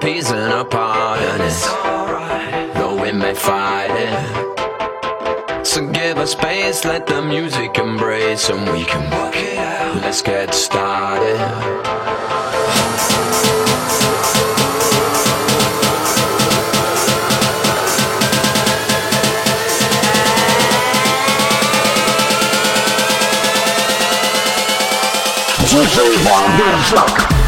piece and a part in it. Right. Though we may fight it. So give us space, let the music embrace, and we can work it out. Let's get started. Dzisiaj wam wierzak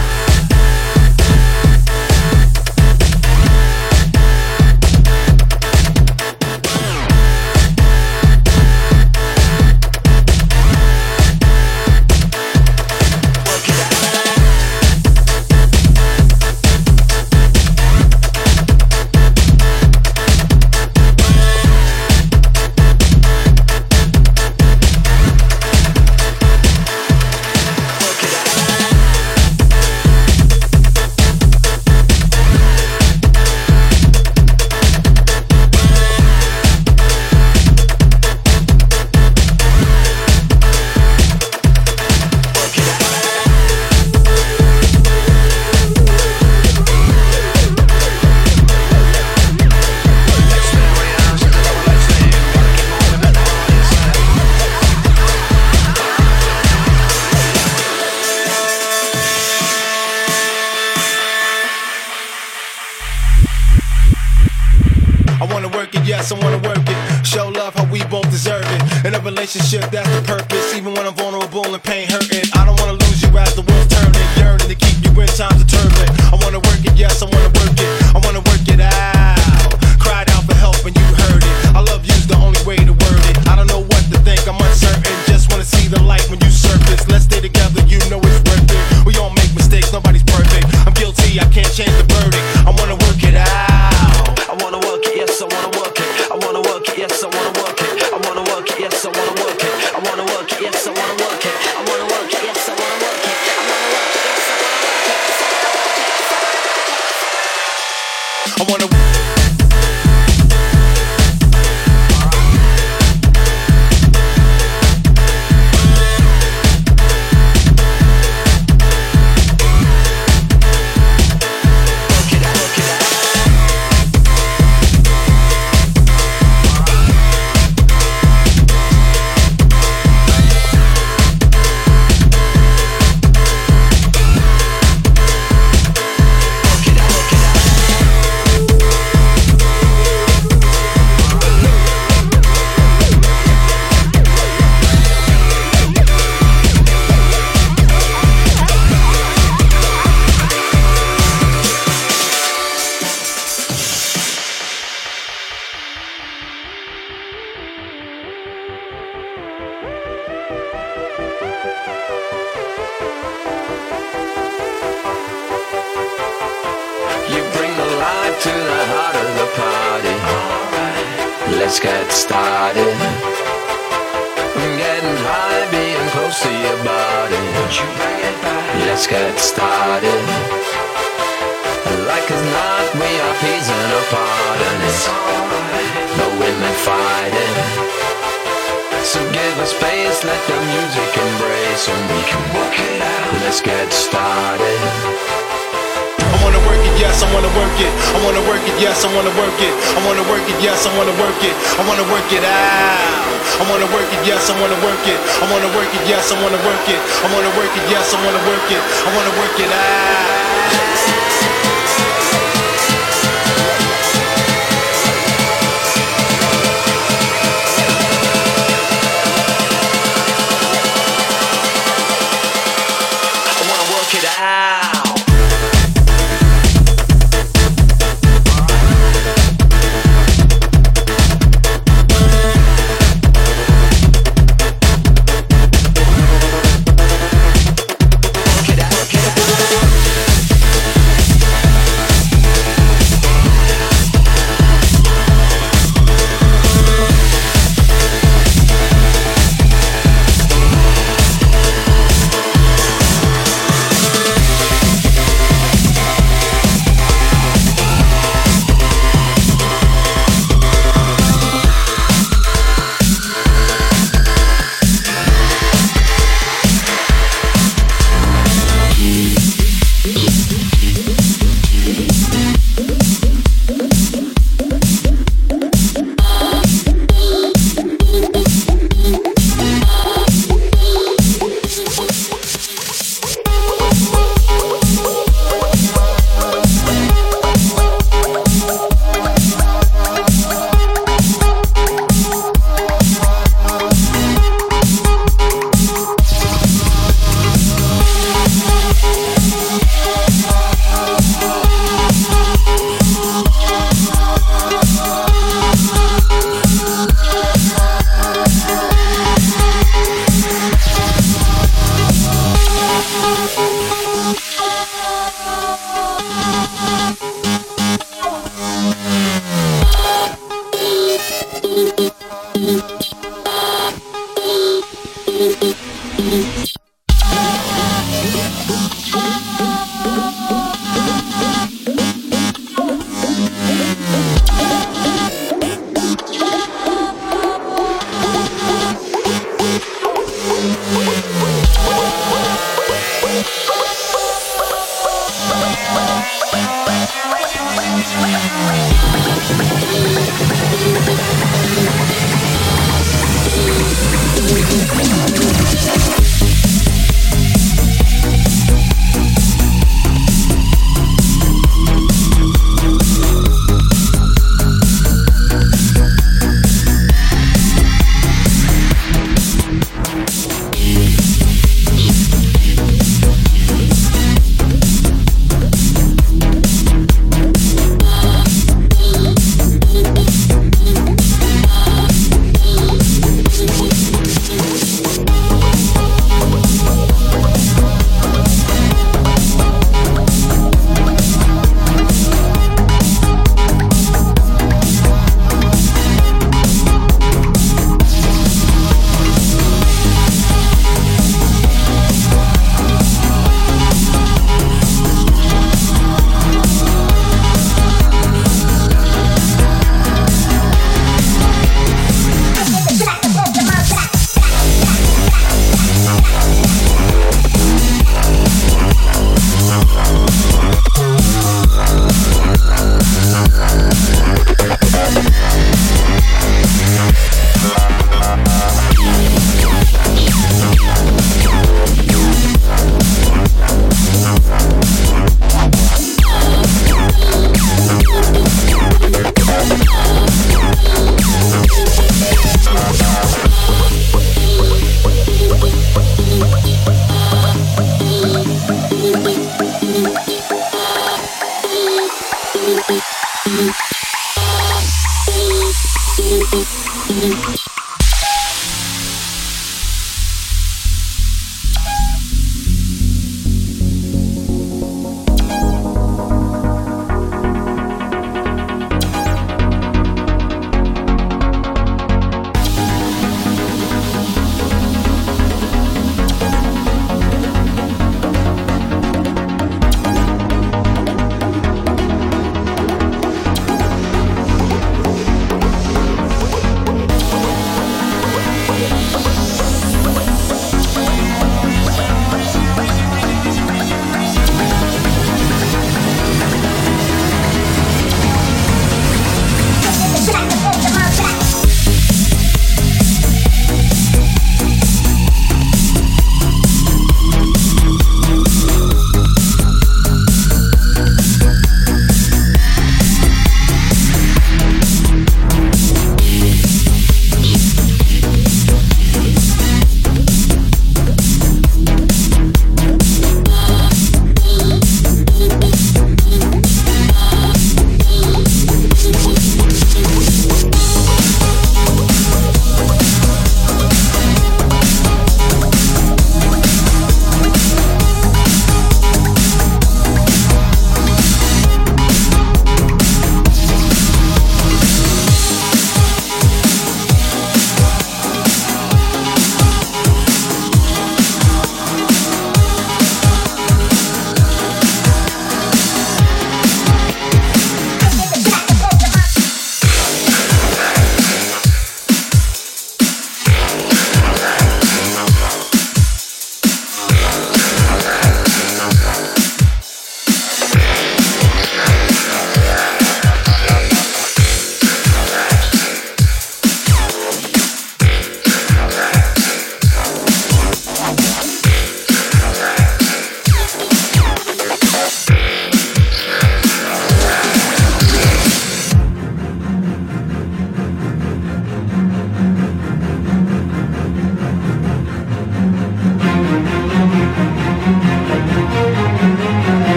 I wanna work it, yes, I wanna work it. I wanna work it, yes, I wanna work it. I wanna work it, yes, I wanna work it. I wanna work it out.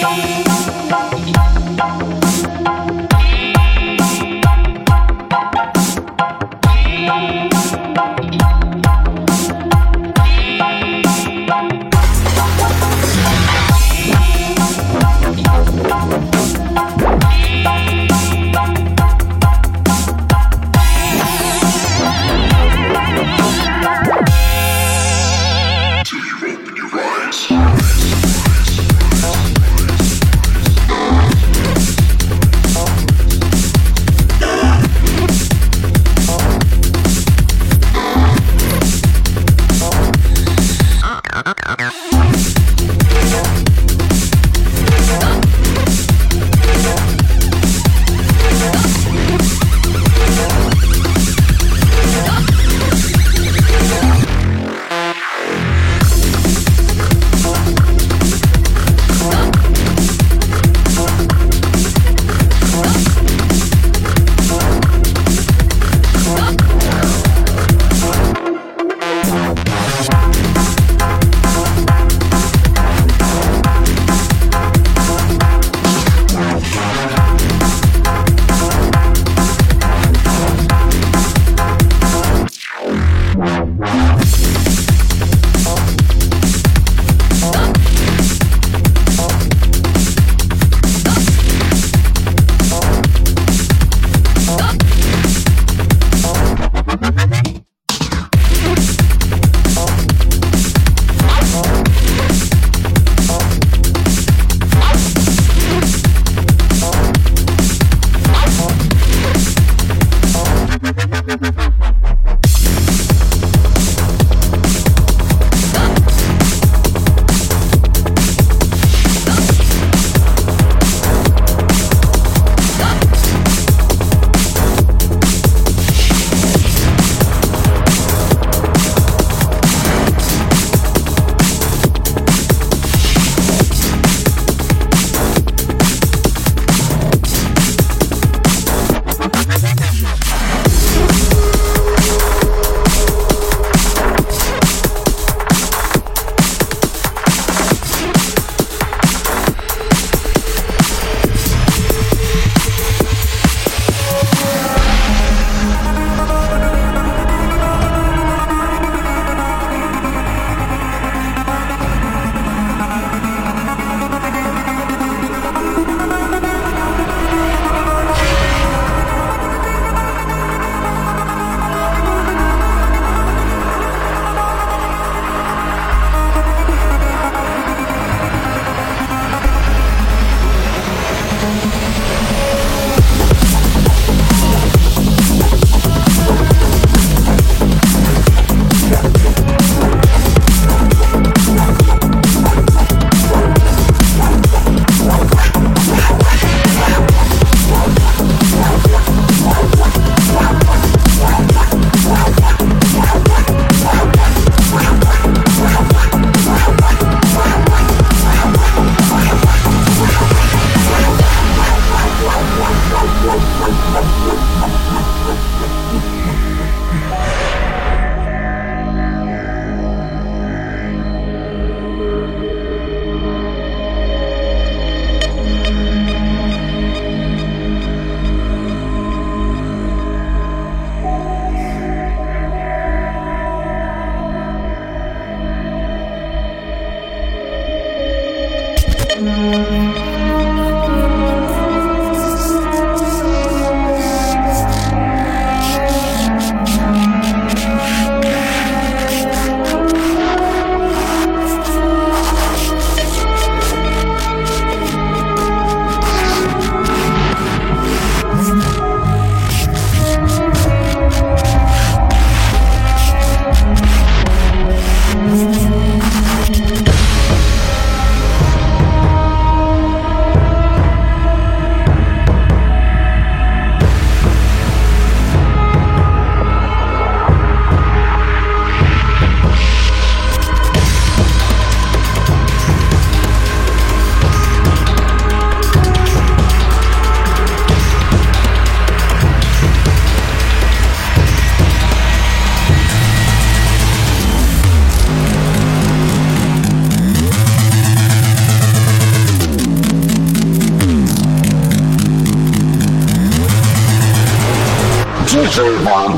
幺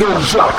DJ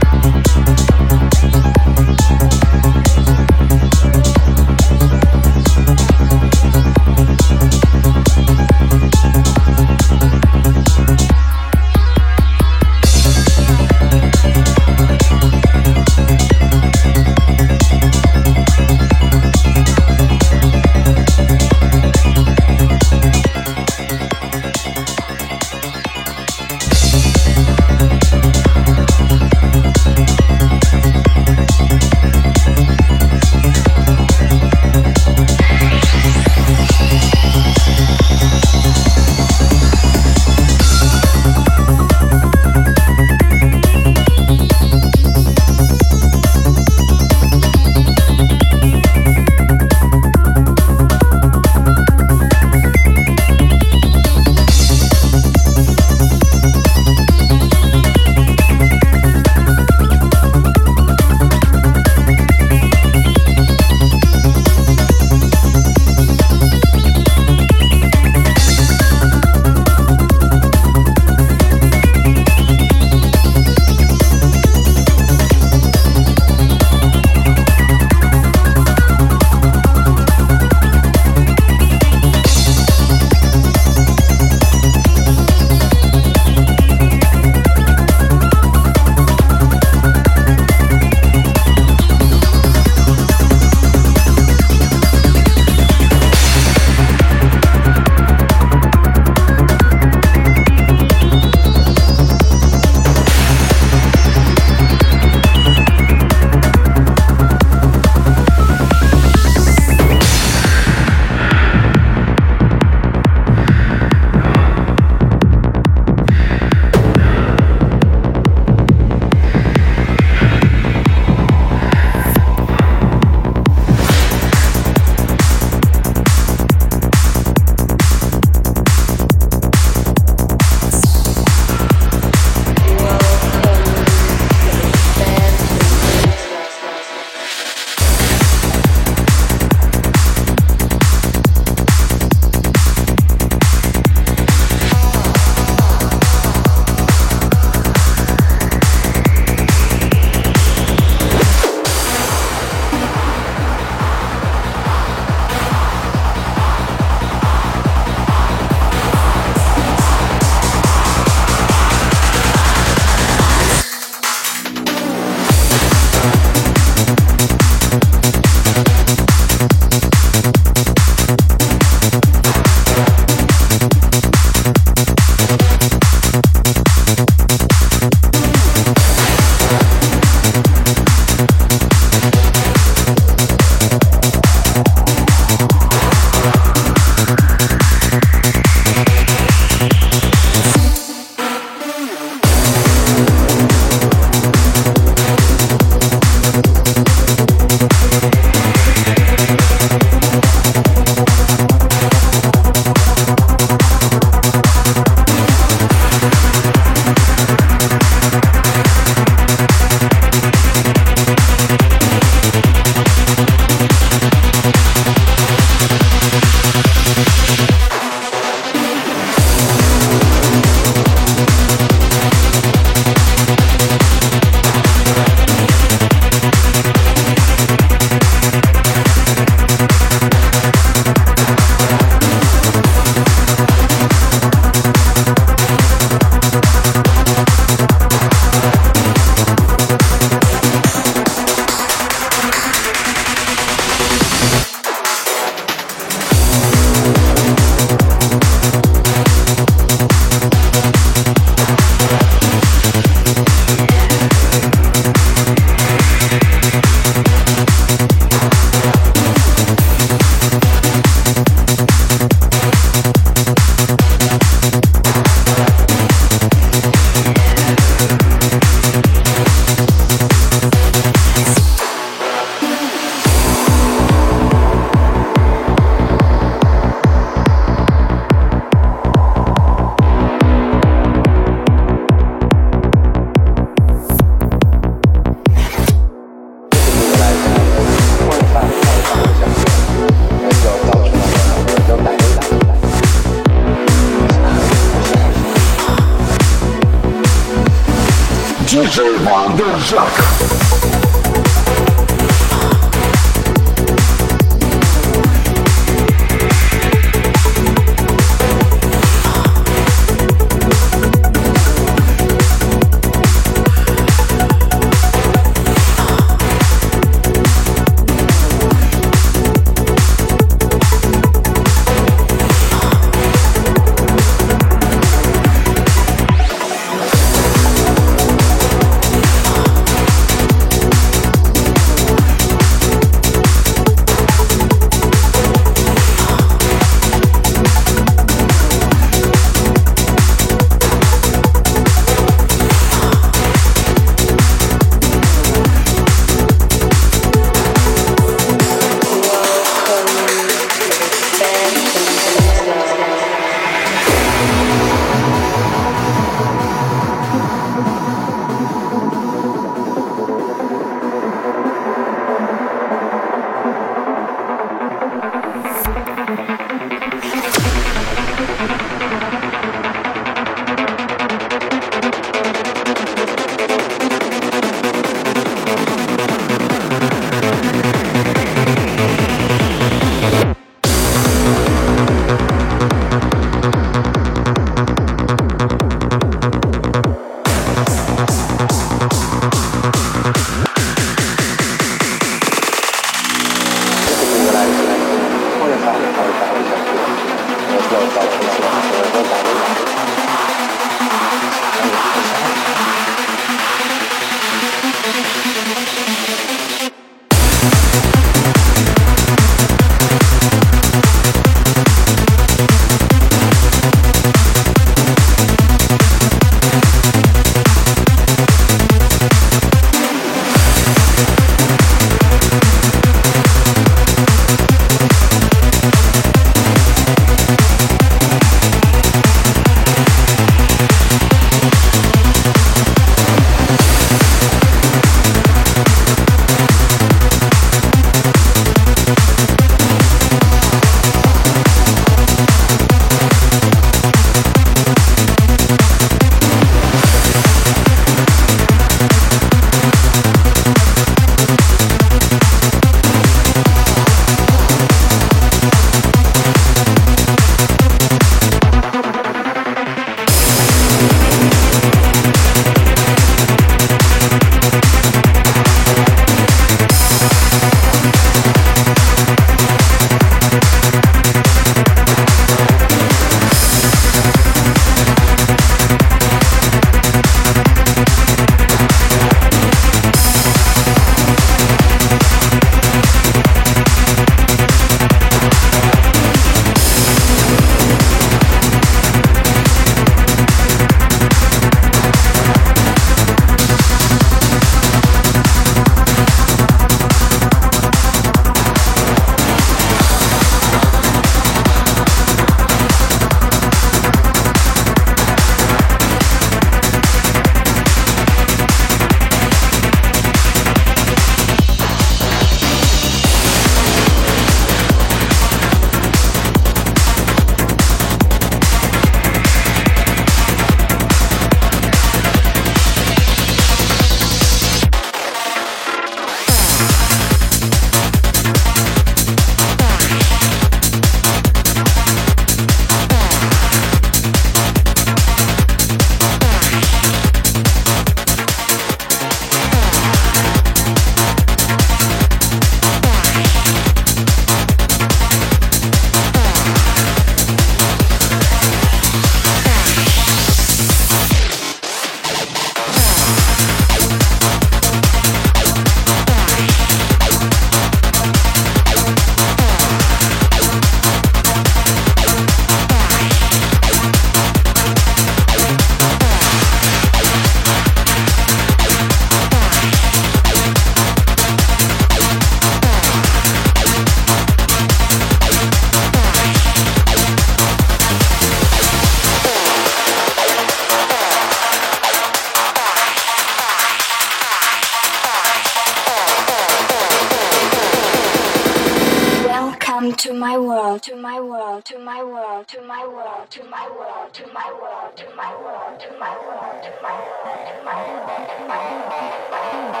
to my world, to my world, to my world, to my world, to my world, to my world, to my world, to my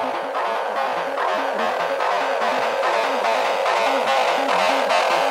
world.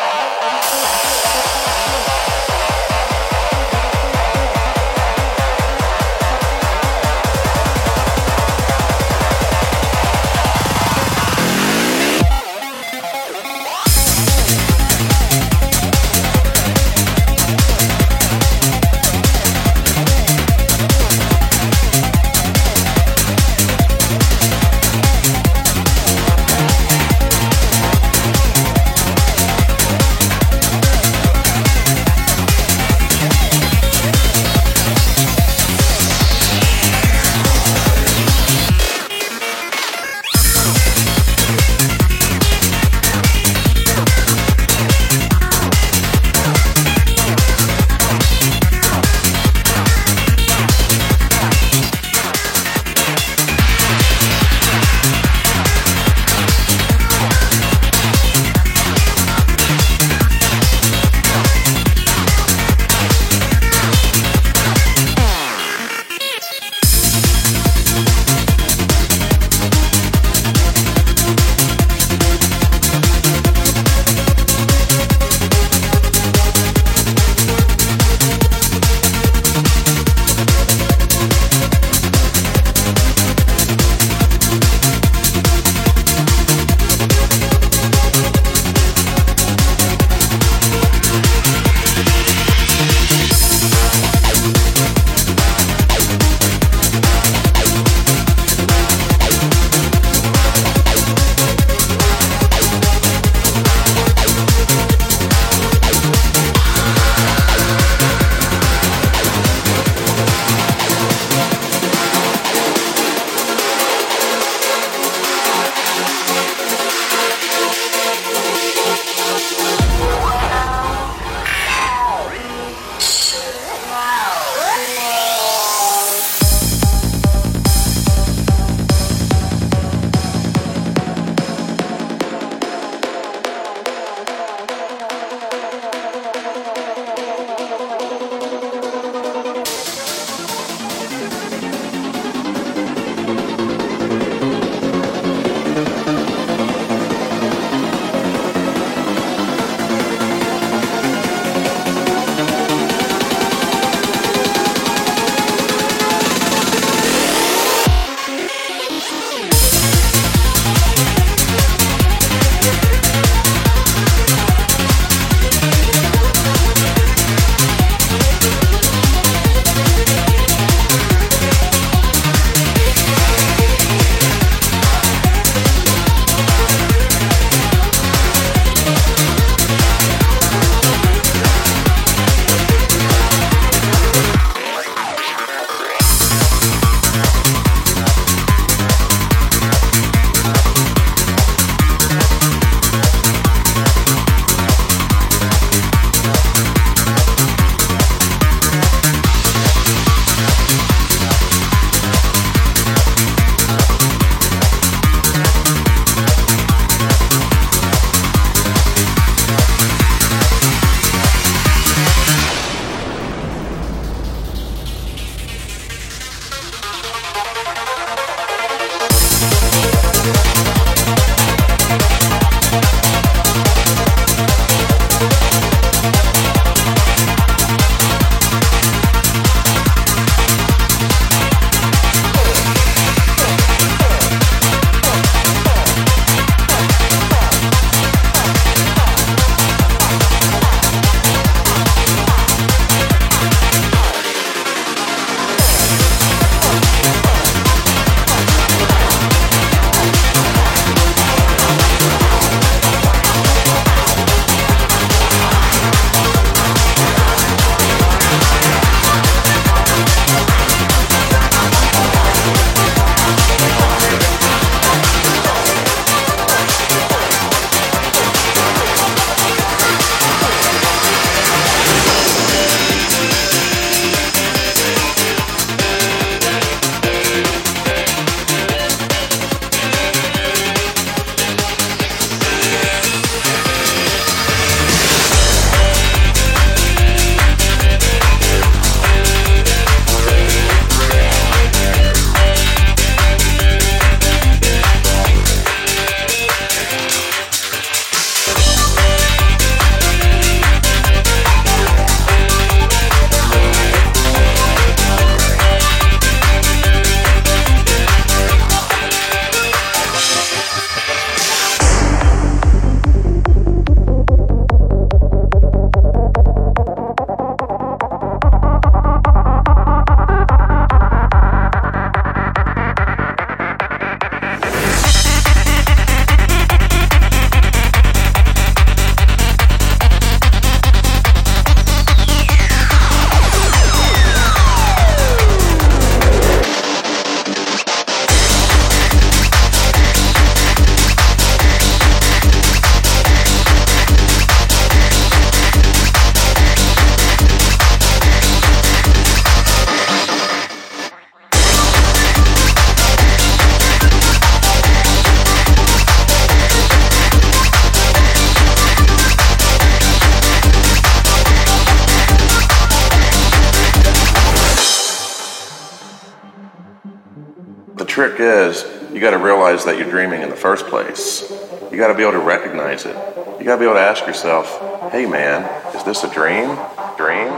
Is, you got to realize that you're dreaming in the first place. You got to be able to recognize it. You got to be able to ask yourself, hey man, is this a dream? Dream?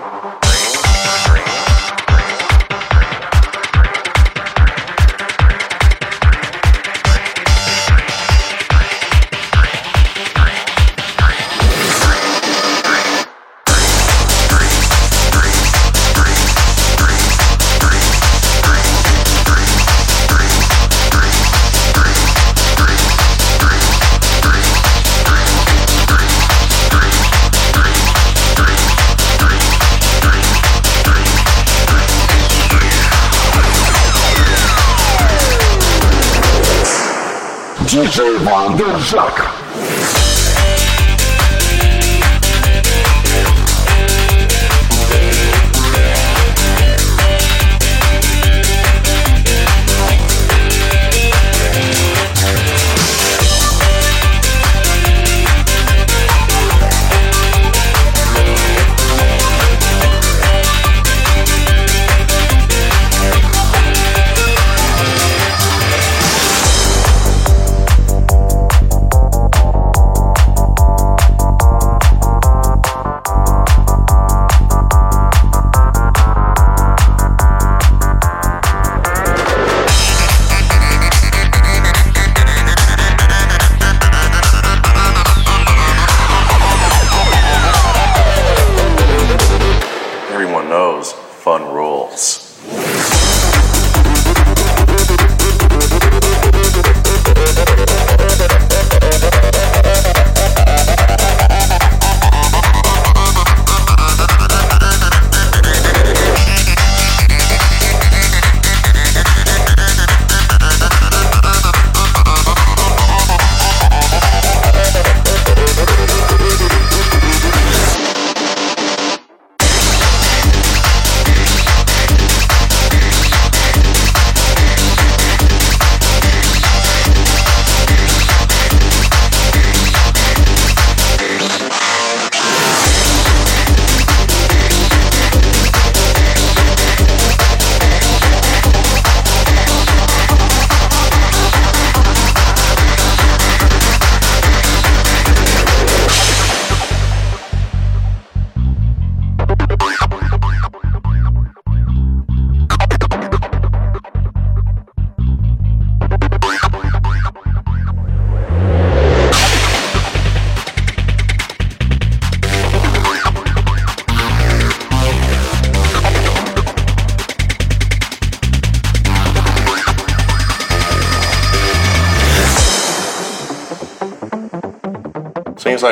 DJ Vanderjak.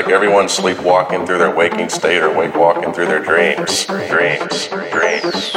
Everyone's sleepwalking through their waking state or wake walking through their dreams. Dreams. Dreams.